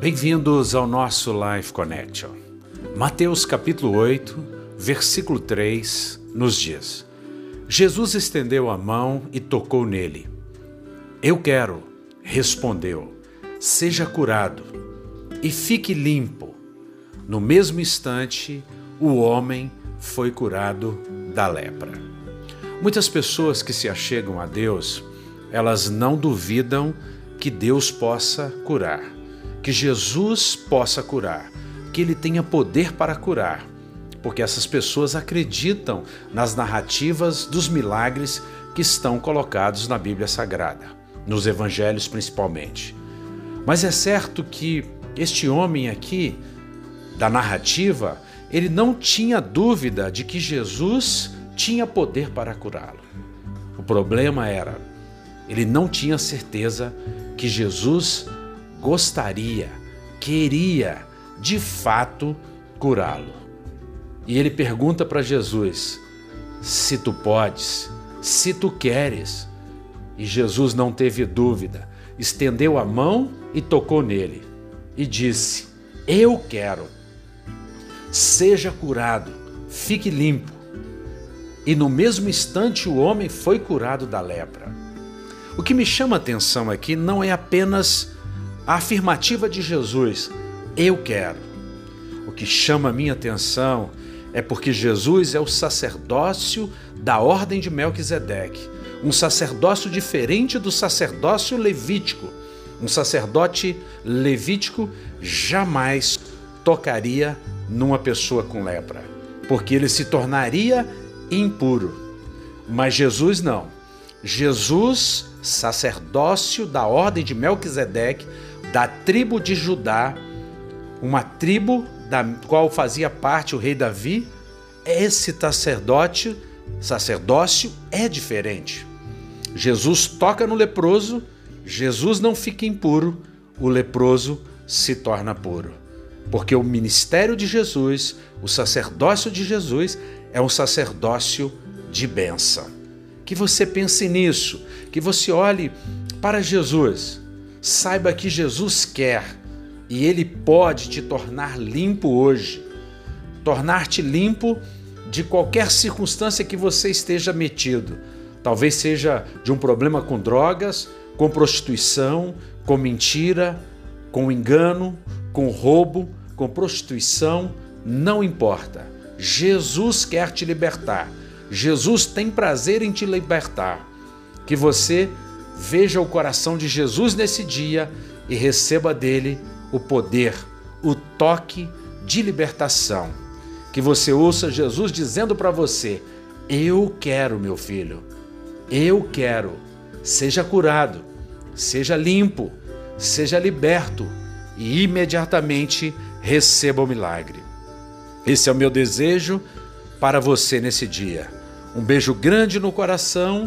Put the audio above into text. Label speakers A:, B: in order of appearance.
A: Bem-vindos ao nosso Life Connection. Mateus capítulo 8, versículo 3 nos diz: Jesus estendeu a mão e tocou nele. Eu quero, respondeu, seja curado e fique limpo. No mesmo instante, o homem foi curado da lepra. Muitas pessoas que se achegam a Deus, elas não duvidam que Deus possa curar que Jesus possa curar, que ele tenha poder para curar, porque essas pessoas acreditam nas narrativas dos milagres que estão colocados na Bíblia Sagrada, nos evangelhos principalmente. Mas é certo que este homem aqui, da narrativa, ele não tinha dúvida de que Jesus tinha poder para curá-lo. O problema era, ele não tinha certeza que Jesus gostaria, queria de fato curá-lo. E ele pergunta para Jesus: se tu podes, se tu queres. E Jesus não teve dúvida, estendeu a mão e tocou nele e disse: Eu quero. Seja curado, fique limpo. E no mesmo instante o homem foi curado da lepra. O que me chama a atenção aqui não é apenas a afirmativa de Jesus, eu quero. O que chama a minha atenção é porque Jesus é o sacerdócio da ordem de Melquisedeque, um sacerdócio diferente do sacerdócio levítico. Um sacerdote levítico jamais tocaria numa pessoa com lepra, porque ele se tornaria impuro. Mas Jesus não. Jesus, sacerdócio da ordem de Melquisedeque, da tribo de Judá, uma tribo da qual fazia parte o rei Davi, esse sacerdote, sacerdócio é diferente. Jesus toca no leproso, Jesus não fica impuro, o leproso se torna puro. Porque o ministério de Jesus, o sacerdócio de Jesus, é um sacerdócio de bênção. Que você pense nisso, que você olhe para Jesus Saiba que Jesus quer e Ele pode te tornar limpo hoje, tornar-te limpo de qualquer circunstância que você esteja metido. Talvez seja de um problema com drogas, com prostituição, com mentira, com engano, com roubo, com prostituição, não importa. Jesus quer te libertar. Jesus tem prazer em te libertar. Que você Veja o coração de Jesus nesse dia e receba dele o poder, o toque de libertação. Que você ouça Jesus dizendo para você: Eu quero, meu filho, eu quero. Seja curado, seja limpo, seja liberto e imediatamente receba o milagre. Esse é o meu desejo para você nesse dia. Um beijo grande no coração